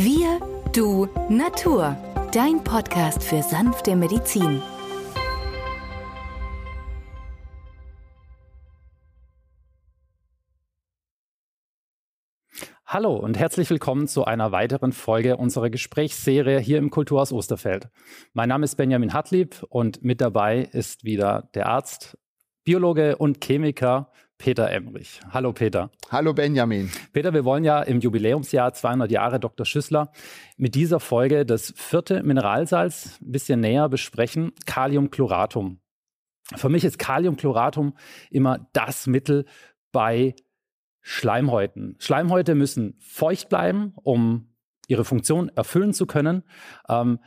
Wir, du, Natur. Dein Podcast für sanfte Medizin. Hallo und herzlich willkommen zu einer weiteren Folge unserer Gesprächsserie hier im Kulturhaus Osterfeld. Mein Name ist Benjamin Hartlieb und mit dabei ist wieder der Arzt, Biologe und Chemiker Peter Emrich. Hallo Peter. Hallo Benjamin. Peter, wir wollen ja im Jubiläumsjahr 200 Jahre Dr. Schüssler mit dieser Folge das vierte Mineralsalz ein bisschen näher besprechen, Kaliumchloratum. Für mich ist Kaliumchloratum immer das Mittel bei Schleimhäuten. Schleimhäute müssen feucht bleiben, um ihre Funktion erfüllen zu können. Ähm,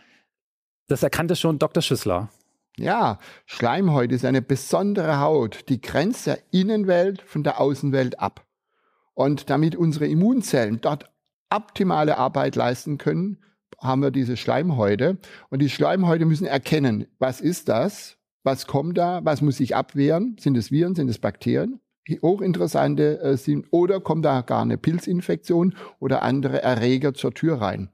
das erkannte schon Dr. Schüssler. Ja, Schleimhaut ist eine besondere Haut, die grenzt der Innenwelt von der Außenwelt ab. Und damit unsere Immunzellen dort optimale Arbeit leisten können, haben wir diese Schleimhäute. Und die Schleimhäute müssen erkennen, was ist das? Was kommt da? Was muss ich abwehren? Sind es Viren? Sind es Bakterien? Hochinteressante äh, sind, oder kommt da gar eine Pilzinfektion oder andere Erreger zur Tür rein?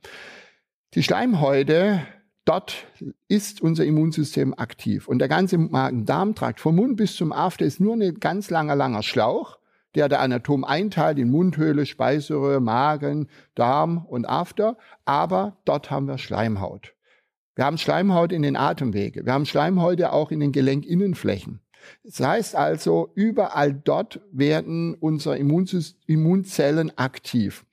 Die Schleimhäute Dort ist unser Immunsystem aktiv. Und der ganze Magen-Darm-Trakt vom Mund bis zum After ist nur ein ganz langer, langer Schlauch, der der Anatom einteilt in Mundhöhle, Speiseröhre, Magen, Darm und After. Aber dort haben wir Schleimhaut. Wir haben Schleimhaut in den Atemwege. Wir haben Schleimhäute auch in den Gelenkinnenflächen. Das heißt also, überall dort werden unsere Immunzellen aktiv.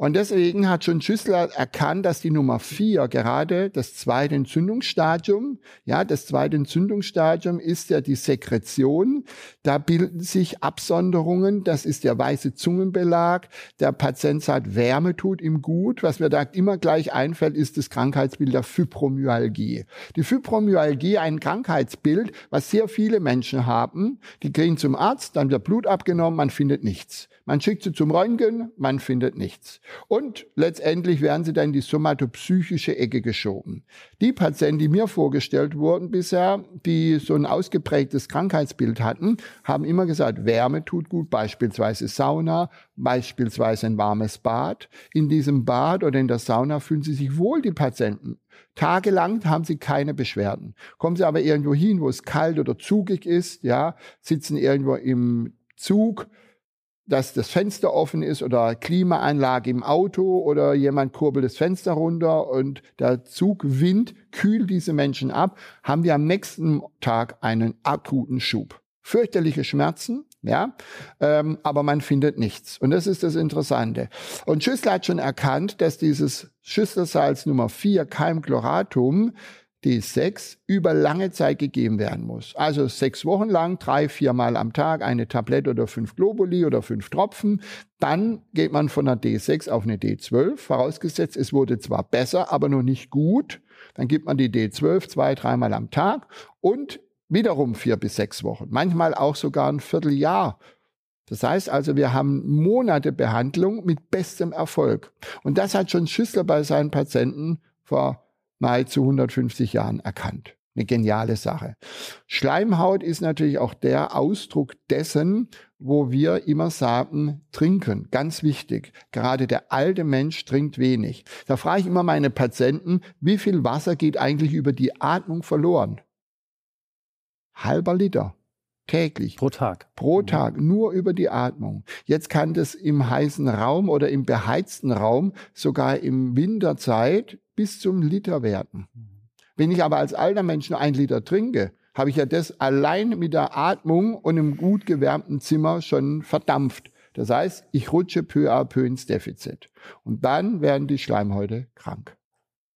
Und deswegen hat schon Schüssler erkannt, dass die Nummer vier gerade das zweite Entzündungsstadium, ja, das zweite Entzündungsstadium ist ja die Sekretion. Da bilden sich Absonderungen. Das ist der weiße Zungenbelag. Der Patient sagt, Wärme tut ihm gut. Was mir da immer gleich einfällt, ist das Krankheitsbild der Fibromyalgie. Die Fibromyalgie, ein Krankheitsbild, was sehr viele Menschen haben. Die gehen zum Arzt, dann wird Blut abgenommen, man findet nichts. Man schickt sie zum Röntgen, man findet nichts. Und letztendlich werden sie dann in die somatopsychische Ecke geschoben. Die Patienten, die mir vorgestellt wurden bisher, die so ein ausgeprägtes Krankheitsbild hatten, haben immer gesagt, Wärme tut gut, beispielsweise Sauna, beispielsweise ein warmes Bad. In diesem Bad oder in der Sauna fühlen sie sich wohl, die Patienten. Tagelang haben sie keine Beschwerden. Kommen sie aber irgendwo hin, wo es kalt oder zugig ist, ja, sitzen irgendwo im Zug, dass das Fenster offen ist oder Klimaanlage im Auto oder jemand kurbelt das Fenster runter und der Zugwind kühlt diese Menschen ab, haben wir am nächsten Tag einen akuten Schub. Fürchterliche Schmerzen, ja, ähm, aber man findet nichts. Und das ist das Interessante. Und Schüssler hat schon erkannt, dass dieses Schüsselsalz Nummer 4, Keimchloratum, D6 über lange Zeit gegeben werden muss. Also sechs Wochen lang, drei, viermal am Tag eine Tablette oder fünf Globuli oder fünf Tropfen. Dann geht man von einer D6 auf eine D12, vorausgesetzt, es wurde zwar besser, aber noch nicht gut. Dann gibt man die D12 zwei, dreimal am Tag und wiederum vier bis sechs Wochen. Manchmal auch sogar ein Vierteljahr. Das heißt also, wir haben Monate Behandlung mit bestem Erfolg. Und das hat schon Schüssler bei seinen Patienten vor nahezu 150 Jahren erkannt. Eine geniale Sache. Schleimhaut ist natürlich auch der Ausdruck dessen, wo wir immer sagen, trinken. Ganz wichtig. Gerade der alte Mensch trinkt wenig. Da frage ich immer meine Patienten, wie viel Wasser geht eigentlich über die Atmung verloren? Halber Liter. Täglich. Pro Tag. Pro Tag. Nur über die Atmung. Jetzt kann das im heißen Raum oder im beheizten Raum sogar im Winterzeit bis zum Liter werden. Wenn ich aber als alter Mensch nur ein Liter trinke, habe ich ja das allein mit der Atmung und im gut gewärmten Zimmer schon verdampft. Das heißt, ich rutsche peu à peu ins Defizit. Und dann werden die Schleimhäute krank.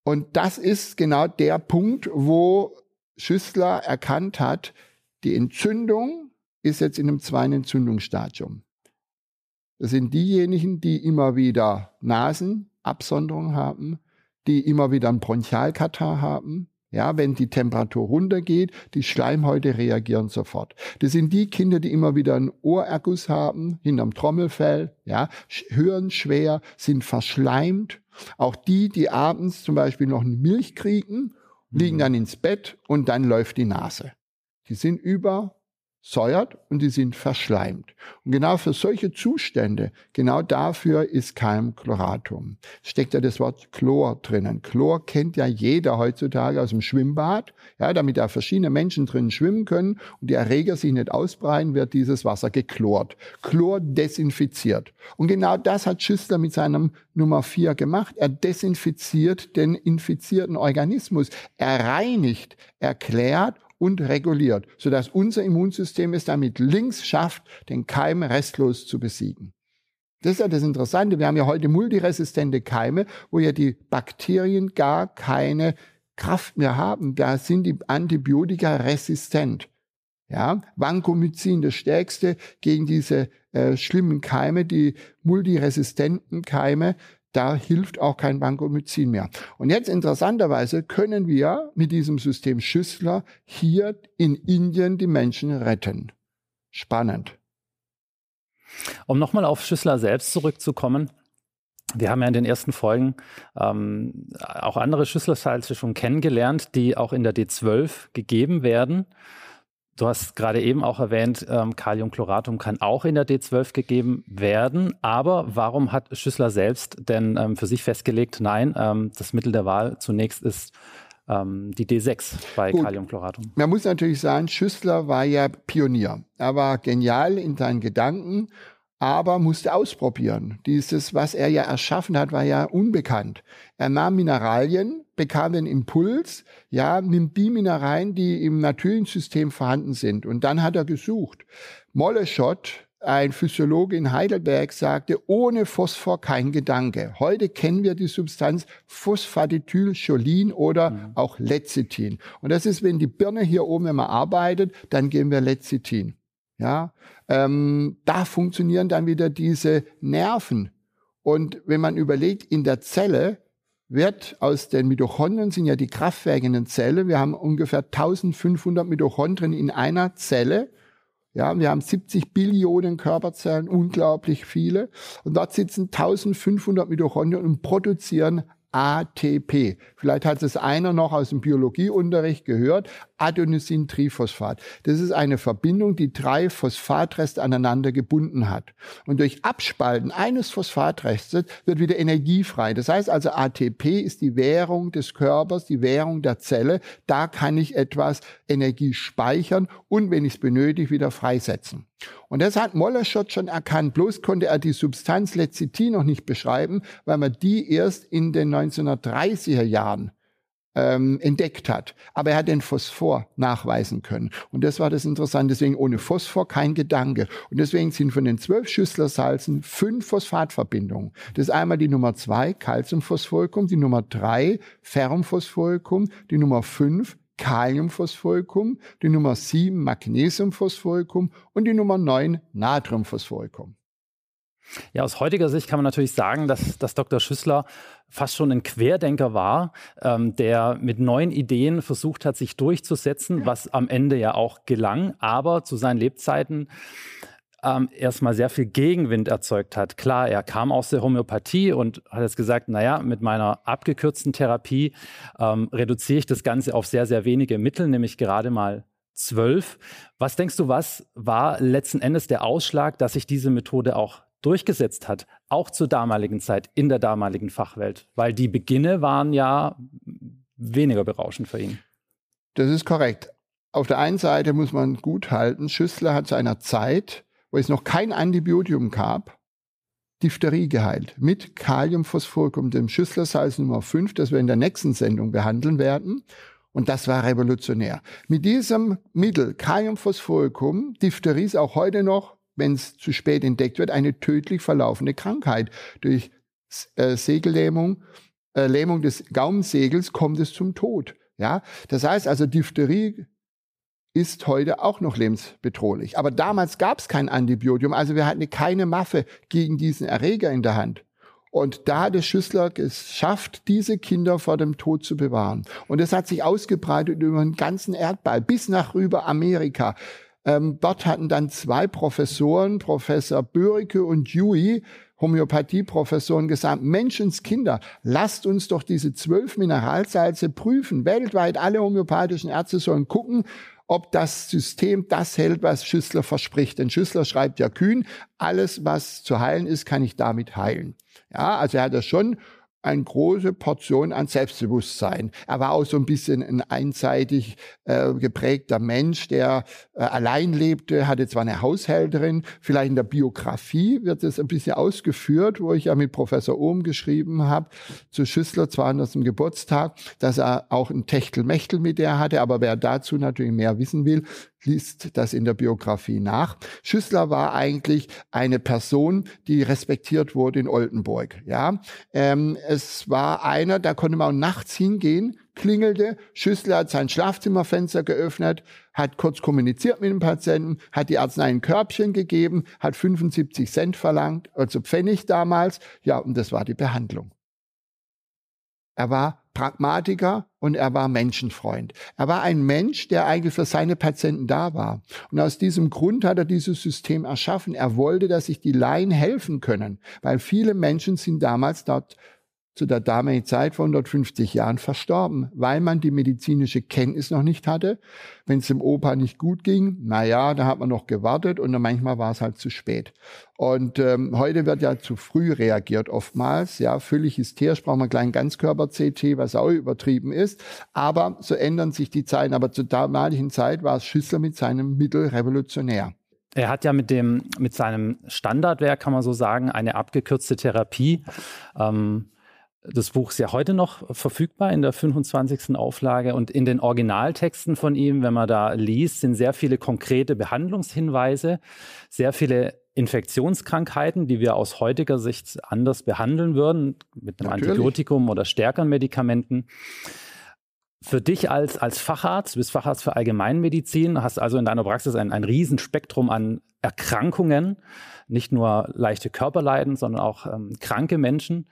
Und das ist genau der Punkt, wo Schüssler erkannt hat, die Entzündung ist jetzt in einem zweiten Entzündungsstadium. Das sind diejenigen, die immer wieder Nasenabsonderung haben, die immer wieder einen Bronchialkatar haben. Ja, wenn die Temperatur runtergeht, die Schleimhäute reagieren sofort. Das sind die Kinder, die immer wieder einen Ohrerguss haben, hinterm Trommelfell, ja, hören schwer, sind verschleimt. Auch die, die abends zum Beispiel noch eine Milch kriegen, liegen mhm. dann ins Bett und dann läuft die Nase. Die sind über säuert und die sind verschleimt. Und genau für solche Zustände, genau dafür ist Keimchloratum. Steckt ja das Wort Chlor drinnen. Chlor kennt ja jeder heutzutage aus dem Schwimmbad. Ja, damit da verschiedene Menschen drin schwimmen können und die Erreger sich nicht ausbreiten, wird dieses Wasser geklort. Chlor desinfiziert. Und genau das hat Schüssler mit seinem Nummer 4 gemacht. Er desinfiziert den infizierten Organismus. Er reinigt, erklärt und reguliert, sodass unser Immunsystem es damit links schafft, den Keim restlos zu besiegen. Das ist ja das Interessante. Wir haben ja heute multiresistente Keime, wo ja die Bakterien gar keine Kraft mehr haben. Da sind die Antibiotika resistent. Ja, Vancomycin, das stärkste gegen diese äh, schlimmen Keime, die multiresistenten Keime, da hilft auch kein Vancomycin mehr. Und jetzt interessanterweise können wir mit diesem System Schüssler hier in Indien die Menschen retten. Spannend. Um nochmal auf Schüssler selbst zurückzukommen. Wir haben ja in den ersten Folgen ähm, auch andere Schüsslersalze schon kennengelernt, die auch in der D12 gegeben werden. Du hast gerade eben auch erwähnt, ähm, Kaliumchloratum kann auch in der D12 gegeben werden. Aber warum hat Schüssler selbst denn ähm, für sich festgelegt, nein, ähm, das Mittel der Wahl zunächst ist ähm, die D6 bei Gut. Kaliumchloratum? Man muss natürlich sagen, Schüssler war ja Pionier. Er war genial in seinen Gedanken aber musste ausprobieren. Dieses, was er ja erschaffen hat, war ja unbekannt. Er nahm Mineralien, bekam den Impuls, ja, nimmt die Mineralien, die im natürlichen System vorhanden sind. Und dann hat er gesucht. Moleschott, ein Physiologe in Heidelberg, sagte, ohne Phosphor kein Gedanke. Heute kennen wir die Substanz Phosphatidylcholin oder mhm. auch Lecithin. Und das ist, wenn die Birne hier oben immer arbeitet, dann geben wir Lecithin. Ja, ähm, da funktionieren dann wieder diese Nerven. Und wenn man überlegt, in der Zelle wird aus den Mitochondrien sind ja die Kraftwerke in den Zellen. Wir haben ungefähr 1500 Mitochondrien in einer Zelle. Ja, wir haben 70 Billionen Körperzellen, unglaublich viele. Und dort sitzen 1500 Mitochondrien und produzieren ATP. Vielleicht hat es einer noch aus dem Biologieunterricht gehört. Adenosintriphosphat. Das ist eine Verbindung, die drei Phosphatreste aneinander gebunden hat. Und durch Abspalten eines Phosphatrestes wird wieder Energie frei. Das heißt also, ATP ist die Währung des Körpers, die Währung der Zelle. Da kann ich etwas Energie speichern und, wenn ich es benötige, wieder freisetzen. Und das hat Mollerschott schon erkannt. Bloß konnte er die Substanz Lecithin noch nicht beschreiben, weil man die erst in den 1930er Jahren ähm, entdeckt hat. Aber er hat den Phosphor nachweisen können. Und das war das Interessante. Deswegen ohne Phosphor kein Gedanke. Und deswegen sind von den zwölf Schüsslersalzen fünf Phosphatverbindungen. Das ist einmal die Nummer zwei, Calciumphosphoricum, die Nummer drei, Ferrumphosphoricum, die Nummer fünf, Kaliumphosphoricum, die Nummer 7 Magnesiumphosphoricum und die Nummer 9 Natriumphosphoricum. Ja, aus heutiger Sicht kann man natürlich sagen, dass, dass Dr. Schüssler fast schon ein Querdenker war, ähm, der mit neuen Ideen versucht hat, sich durchzusetzen, was am Ende ja auch gelang. Aber zu seinen Lebzeiten ähm, erstmal sehr viel Gegenwind erzeugt hat. Klar, er kam aus der Homöopathie und hat jetzt gesagt, naja, mit meiner abgekürzten Therapie ähm, reduziere ich das Ganze auf sehr, sehr wenige Mittel, nämlich gerade mal zwölf. Was denkst du, was war letzten Endes der Ausschlag, dass sich diese Methode auch durchgesetzt hat, auch zur damaligen Zeit in der damaligen Fachwelt? Weil die Beginne waren ja weniger berauschend für ihn. Das ist korrekt. Auf der einen Seite muss man gut halten, Schüssler hat zu einer Zeit wo es noch kein Antibiotikum gab, Diphtherie geheilt mit Kaliumphosphoricum, dem Schüsslersalz Nummer 5, das wir in der nächsten Sendung behandeln werden. Und das war revolutionär. Mit diesem Mittel Kaliumphosphoricum, Diphtherie ist auch heute noch, wenn es zu spät entdeckt wird, eine tödlich verlaufende Krankheit. Durch äh, Segellähmung, äh, Lähmung des Gaumensegels kommt es zum Tod. Ja, das heißt also Diphtherie ist heute auch noch lebensbedrohlich. Aber damals gab es kein Antibiotikum, also wir hatten keine Waffe gegen diesen Erreger in der Hand. Und da hat der Schüssler geschafft, diese Kinder vor dem Tod zu bewahren. Und es hat sich ausgebreitet über den ganzen Erdball bis nach rüber Amerika. Ähm, dort hatten dann zwei Professoren, Professor Börike und Dewey, Homöopathieprofessoren gesagt, Menschenskinder, lasst uns doch diese zwölf Mineralsalze prüfen. Weltweit alle homöopathischen Ärzte sollen gucken, ob das System das hält, was Schüssler verspricht. Denn Schüssler schreibt ja kühn, alles, was zu heilen ist, kann ich damit heilen. Ja, also er hat das schon eine große Portion an Selbstbewusstsein. Er war auch so ein bisschen ein einseitig äh, geprägter Mensch, der äh, allein lebte, hatte zwar eine Haushälterin, vielleicht in der Biografie wird es ein bisschen ausgeführt, wo ich ja mit Professor Ohm geschrieben habe, zu Schüssler 200. Geburtstag, dass er auch ein Techtelmechtel mit der hatte, aber wer dazu natürlich mehr wissen will, liest das in der Biografie nach. Schüssler war eigentlich eine Person, die respektiert wurde in Oldenburg. Ja, ähm, es war einer, da konnte man auch nachts hingehen, klingelte. Schüssler hat sein Schlafzimmerfenster geöffnet, hat kurz kommuniziert mit dem Patienten, hat die Arznei ein Körbchen gegeben, hat 75 Cent verlangt, also Pfennig damals. Ja, und das war die Behandlung. Er war Pragmatiker und er war Menschenfreund. Er war ein Mensch, der eigentlich für seine Patienten da war. Und aus diesem Grund hat er dieses System erschaffen. Er wollte, dass sich die Laien helfen können, weil viele Menschen sind damals dort zu der damaligen Zeit vor 150 Jahren verstorben, weil man die medizinische Kenntnis noch nicht hatte. Wenn es dem Opa nicht gut ging, na ja, da hat man noch gewartet und dann manchmal war es halt zu spät. Und ähm, heute wird ja zu früh reagiert oftmals, ja, völlig hysterisch, braucht man kleinen Ganzkörper-CT, was auch übertrieben ist. Aber so ändern sich die Zeiten. Aber zur damaligen Zeit war es Schüssler mit seinem Mittel revolutionär. Er hat ja mit dem, mit seinem Standardwerk, kann man so sagen, eine abgekürzte Therapie. Ähm, das Buch ist ja heute noch verfügbar in der 25. Auflage und in den Originaltexten von ihm, wenn man da liest, sind sehr viele konkrete Behandlungshinweise, sehr viele Infektionskrankheiten, die wir aus heutiger Sicht anders behandeln würden, mit einem Natürlich. Antibiotikum oder stärkeren Medikamenten. Für dich als, als Facharzt, du bist Facharzt für Allgemeinmedizin, hast also in deiner Praxis ein, ein Riesenspektrum an Erkrankungen, nicht nur leichte Körperleiden, sondern auch ähm, kranke Menschen.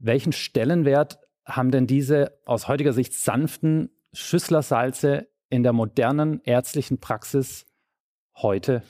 Welchen Stellenwert haben denn diese aus heutiger Sicht sanften Schüsslersalze in der modernen ärztlichen Praxis heute?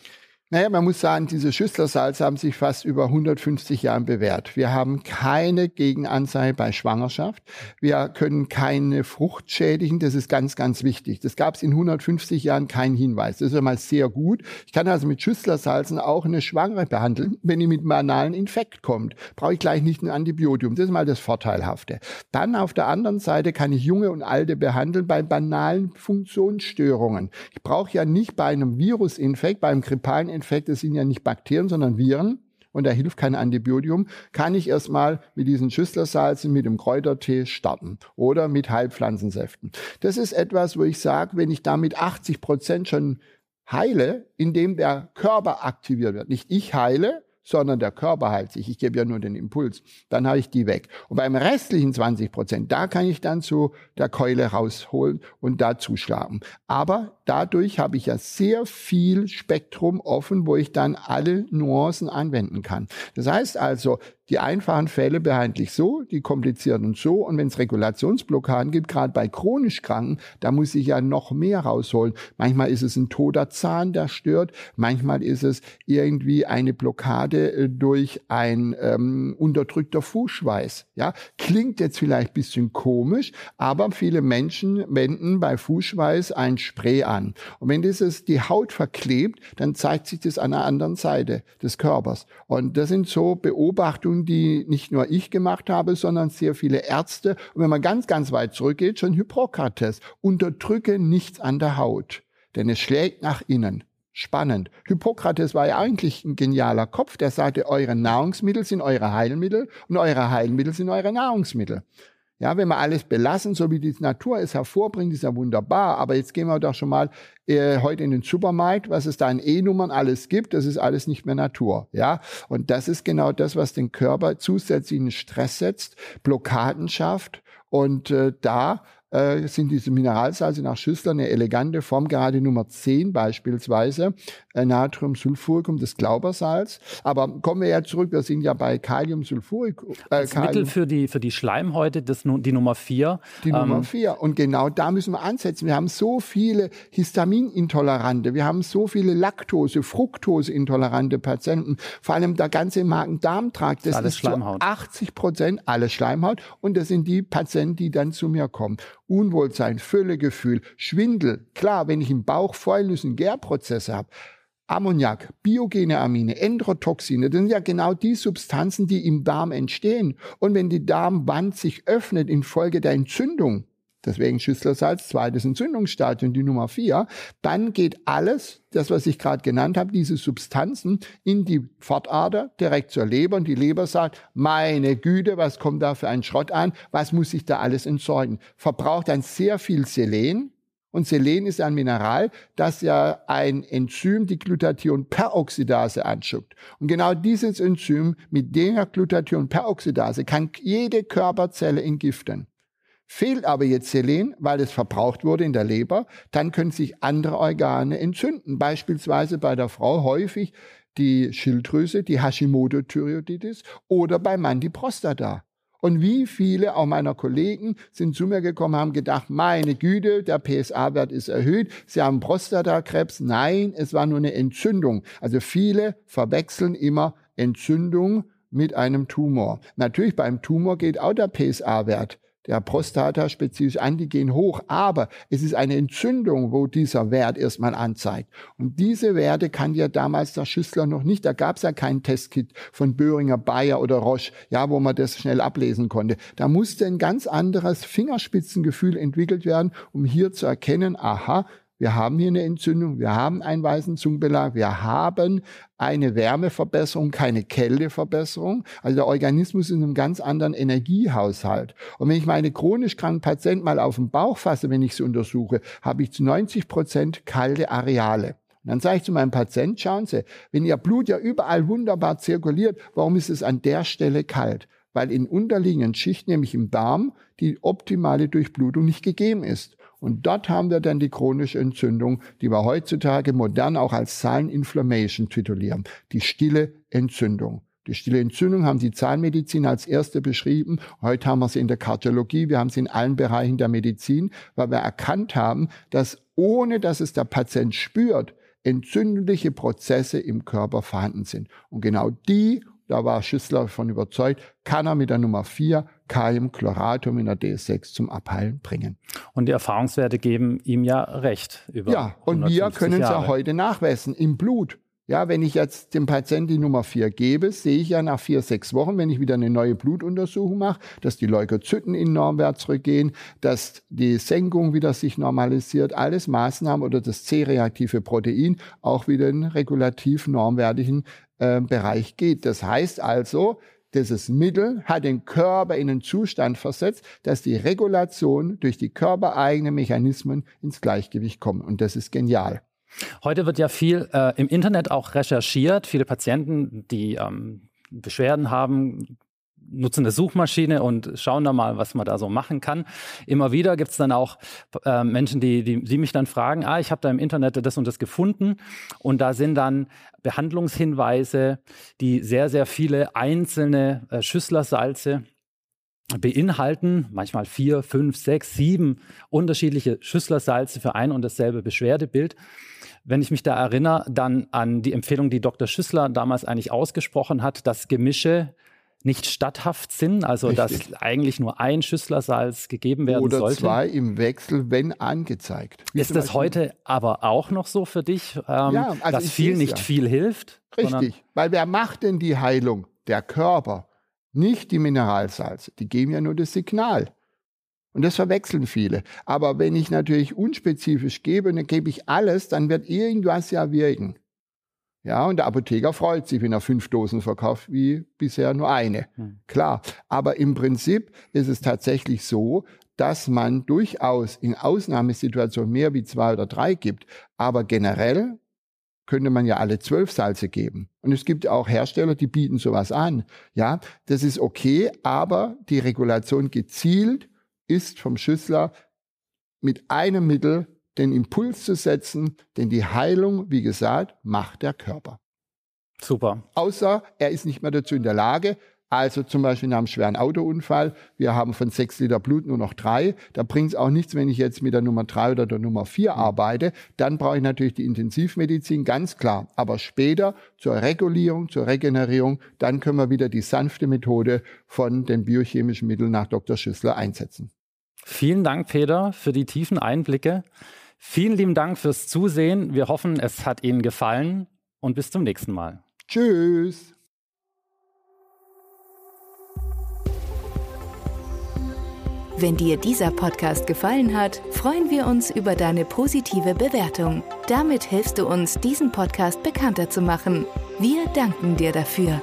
Naja, man muss sagen, diese Schüsslersalze haben sich fast über 150 Jahren bewährt. Wir haben keine Gegenanzeige bei Schwangerschaft. Wir können keine Frucht schädigen. Das ist ganz, ganz wichtig. Das gab es in 150 Jahren keinen Hinweis. Das ist einmal sehr gut. Ich kann also mit Schüsslersalzen auch eine Schwangere behandeln. Wenn die mit einem banalen Infekt kommt, brauche ich gleich nicht ein Antibiotikum. Das ist mal das Vorteilhafte. Dann auf der anderen Seite kann ich Junge und Alte behandeln bei banalen Funktionsstörungen. Ich brauche ja nicht bei einem Virusinfekt, beim grippalen Infekte sind ja nicht Bakterien, sondern Viren und da hilft kein Antibiotikum, kann ich erstmal mit diesen Schüsslersalzen, mit dem Kräutertee starten oder mit Heilpflanzensäften. Das ist etwas, wo ich sage, wenn ich damit 80 Prozent schon heile, indem der Körper aktiviert wird. Nicht ich heile, sondern der Körper heilt sich. Ich gebe ja nur den Impuls. Dann habe ich die weg. Und beim restlichen 20 Prozent, da kann ich dann zu der Keule rausholen und da zuschlagen. Aber dadurch habe ich ja sehr viel Spektrum offen, wo ich dann alle Nuancen anwenden kann. Das heißt also, die einfachen Fälle behandle ich so, die komplizierten so. Und wenn es Regulationsblockaden gibt, gerade bei chronisch Kranken, da muss ich ja noch mehr rausholen. Manchmal ist es ein toter Zahn, der stört. Manchmal ist es irgendwie eine Blockade äh, durch ein ähm, unterdrückter Fußschweiß. Ja, klingt jetzt vielleicht bisschen komisch, aber viele Menschen wenden bei Fußschweiß ein Spray an. Und wenn dieses die Haut verklebt, dann zeigt sich das an der anderen Seite des Körpers. Und das sind so Beobachtungen, die nicht nur ich gemacht habe, sondern sehr viele Ärzte. Und wenn man ganz, ganz weit zurückgeht, schon Hippokrates. Unterdrücke nichts an der Haut, denn es schlägt nach innen. Spannend. Hippokrates war ja eigentlich ein genialer Kopf, der sagte, eure Nahrungsmittel sind eure Heilmittel und eure Heilmittel sind eure Nahrungsmittel. Ja, wenn wir alles belassen, so wie die Natur es hervorbringt, ist ja wunderbar. Aber jetzt gehen wir doch schon mal äh, heute in den Supermarkt, was es da in E-Nummern alles gibt. Das ist alles nicht mehr Natur. Ja, und das ist genau das, was den Körper zusätzlichen Stress setzt, Blockaden schafft. Und äh, da äh, sind diese Mineralsalze nach Schüssler eine elegante Form, gerade Nummer 10 beispielsweise, Natriumsulfuricum, das Glaubersalz. Aber kommen wir ja zurück, wir sind ja bei Kaliumsulfuricum. Äh, das Kalium. Mittel für die, für die Schleimhäute, das, die Nummer 4. Die ähm, Nummer 4. Und genau da müssen wir ansetzen. Wir haben so viele Histaminintolerante, wir haben so viele Laktose, Fructoseintolerante Patienten, vor allem der ganze Magen-Darm-Trakt. Das, das ist, ist zu 80 Prozent alles Schleimhaut. Und das sind die Patienten, die dann zu mir kommen. Unwohlsein, Völlegefühl, Schwindel. Klar, wenn ich im Bauch Fäulnis- Gärprozesse habe, Ammoniak, biogene Amine, Endotoxine, das sind ja genau die Substanzen, die im Darm entstehen. Und wenn die Darmwand sich öffnet infolge der Entzündung, deswegen Schüsslersalz, zweites Entzündungsstadium, die Nummer vier, dann geht alles, das, was ich gerade genannt habe, diese Substanzen in die Fortader direkt zur Leber und die Leber sagt, meine Güte, was kommt da für ein Schrott an, was muss ich da alles entsorgen? Verbraucht dann sehr viel Selen, und Selen ist ein Mineral, das ja ein Enzym, die Glutathionperoxidase, anschuckt. Und genau dieses Enzym mit der Glutathionperoxidase kann jede Körperzelle entgiften. Fehlt aber jetzt Selen, weil es verbraucht wurde in der Leber, dann können sich andere Organe entzünden. Beispielsweise bei der Frau häufig die Schilddrüse, die Hashimoto-Thyreoiditis oder beim Mann die Prostata. Und wie viele auch meiner Kollegen sind zu mir gekommen, haben gedacht, meine Güte, der PSA-Wert ist erhöht, sie haben Prostatakrebs. Nein, es war nur eine Entzündung. Also viele verwechseln immer Entzündung mit einem Tumor. Natürlich beim Tumor geht auch der PSA-Wert der Prostata-spezifisch Antigen hoch, aber es ist eine Entzündung, wo dieser Wert erstmal anzeigt. Und diese Werte kann ja damals der Schüssler noch nicht, da gab es ja kein Testkit von Böhringer, Bayer oder Roche, ja, wo man das schnell ablesen konnte. Da musste ein ganz anderes Fingerspitzengefühl entwickelt werden, um hier zu erkennen, aha, wir haben hier eine Entzündung, wir haben einen weißen Zungenbelag, wir haben eine Wärmeverbesserung, keine Kälteverbesserung. Also der Organismus ist in einem ganz anderen Energiehaushalt. Und wenn ich meine chronisch kranken Patienten mal auf den Bauch fasse, wenn ich sie untersuche, habe ich zu 90 Prozent kalte Areale. Und dann sage ich zu meinem Patienten, schauen Sie, wenn Ihr Blut ja überall wunderbar zirkuliert, warum ist es an der Stelle kalt? Weil in unterliegenden Schichten, nämlich im Darm, die optimale Durchblutung nicht gegeben ist. Und dort haben wir dann die chronische Entzündung, die wir heutzutage modern auch als Silent titulieren. Die stille Entzündung. Die stille Entzündung haben die Zahnmedizin als erste beschrieben. Heute haben wir sie in der Kardiologie, wir haben sie in allen Bereichen der Medizin, weil wir erkannt haben, dass ohne dass es der Patient spürt, entzündliche Prozesse im Körper vorhanden sind. Und genau die da war Schüssler von überzeugt, kann er mit der Nummer 4 Kaliumchloratum in der D6 zum Abheilen bringen. Und die Erfahrungswerte geben ihm ja recht. ja, und wir können es ja heute nachweisen im Blut. Ja, wenn ich jetzt dem Patienten die Nummer 4 gebe, sehe ich ja nach vier, sechs Wochen, wenn ich wieder eine neue Blutuntersuchung mache, dass die Leukozyten in Normwert zurückgehen, dass die Senkung wieder sich normalisiert, alles Maßnahmen oder das C-reaktive Protein auch wieder in regulativ normwertigen äh, Bereich geht. Das heißt also, dieses Mittel hat den Körper in einen Zustand versetzt, dass die Regulation durch die körpereigenen Mechanismen ins Gleichgewicht kommt. Und das ist genial. Heute wird ja viel äh, im Internet auch recherchiert. Viele Patienten, die ähm, Beschwerden haben, nutzen eine Suchmaschine und schauen da mal, was man da so machen kann. Immer wieder gibt es dann auch äh, Menschen, die, die, die mich dann fragen, ah, ich habe da im Internet das und das gefunden. Und da sind dann Behandlungshinweise, die sehr, sehr viele einzelne äh, Schüsslersalze beinhalten, manchmal vier, fünf, sechs, sieben unterschiedliche Schüsslersalze für ein und dasselbe Beschwerdebild. Wenn ich mich da erinnere, dann an die Empfehlung, die Dr. Schüssler damals eigentlich ausgesprochen hat, dass Gemische nicht statthaft sind, also Richtig. dass eigentlich nur ein Schüsslersalz gegeben werden Oder sollte. Oder zwei im Wechsel, wenn angezeigt. Wie ist das heute aber auch noch so für dich, ähm, ja, also dass viel nicht ja. viel hilft? Richtig, weil wer macht denn die Heilung? Der Körper, nicht die Mineralsalze. Die geben ja nur das Signal. Und das verwechseln viele. Aber wenn ich natürlich unspezifisch gebe, dann gebe ich alles, dann wird irgendwas ja wirken. Ja, und der Apotheker freut sich, wenn er fünf Dosen verkauft, wie bisher nur eine. Hm. Klar. Aber im Prinzip ist es tatsächlich so, dass man durchaus in Ausnahmesituationen mehr wie zwei oder drei gibt. Aber generell könnte man ja alle zwölf Salze geben. Und es gibt auch Hersteller, die bieten sowas an. Ja, das ist okay, aber die Regulation gezielt ist vom Schüssler mit einem Mittel den Impuls zu setzen, denn die Heilung, wie gesagt, macht der Körper. Super. Außer er ist nicht mehr dazu in der Lage. Also zum Beispiel nach einem schweren Autounfall. Wir haben von sechs Liter Blut nur noch drei. Da bringt es auch nichts, wenn ich jetzt mit der Nummer drei oder der Nummer vier mhm. arbeite. Dann brauche ich natürlich die Intensivmedizin, ganz klar. Aber später zur Regulierung, zur Regenerierung, dann können wir wieder die sanfte Methode von den biochemischen Mitteln nach Dr. Schüssler einsetzen. Vielen Dank, Peter, für die tiefen Einblicke. Vielen lieben Dank fürs Zusehen. Wir hoffen, es hat Ihnen gefallen und bis zum nächsten Mal. Tschüss. Wenn dir dieser Podcast gefallen hat, freuen wir uns über deine positive Bewertung. Damit hilfst du uns, diesen Podcast bekannter zu machen. Wir danken dir dafür.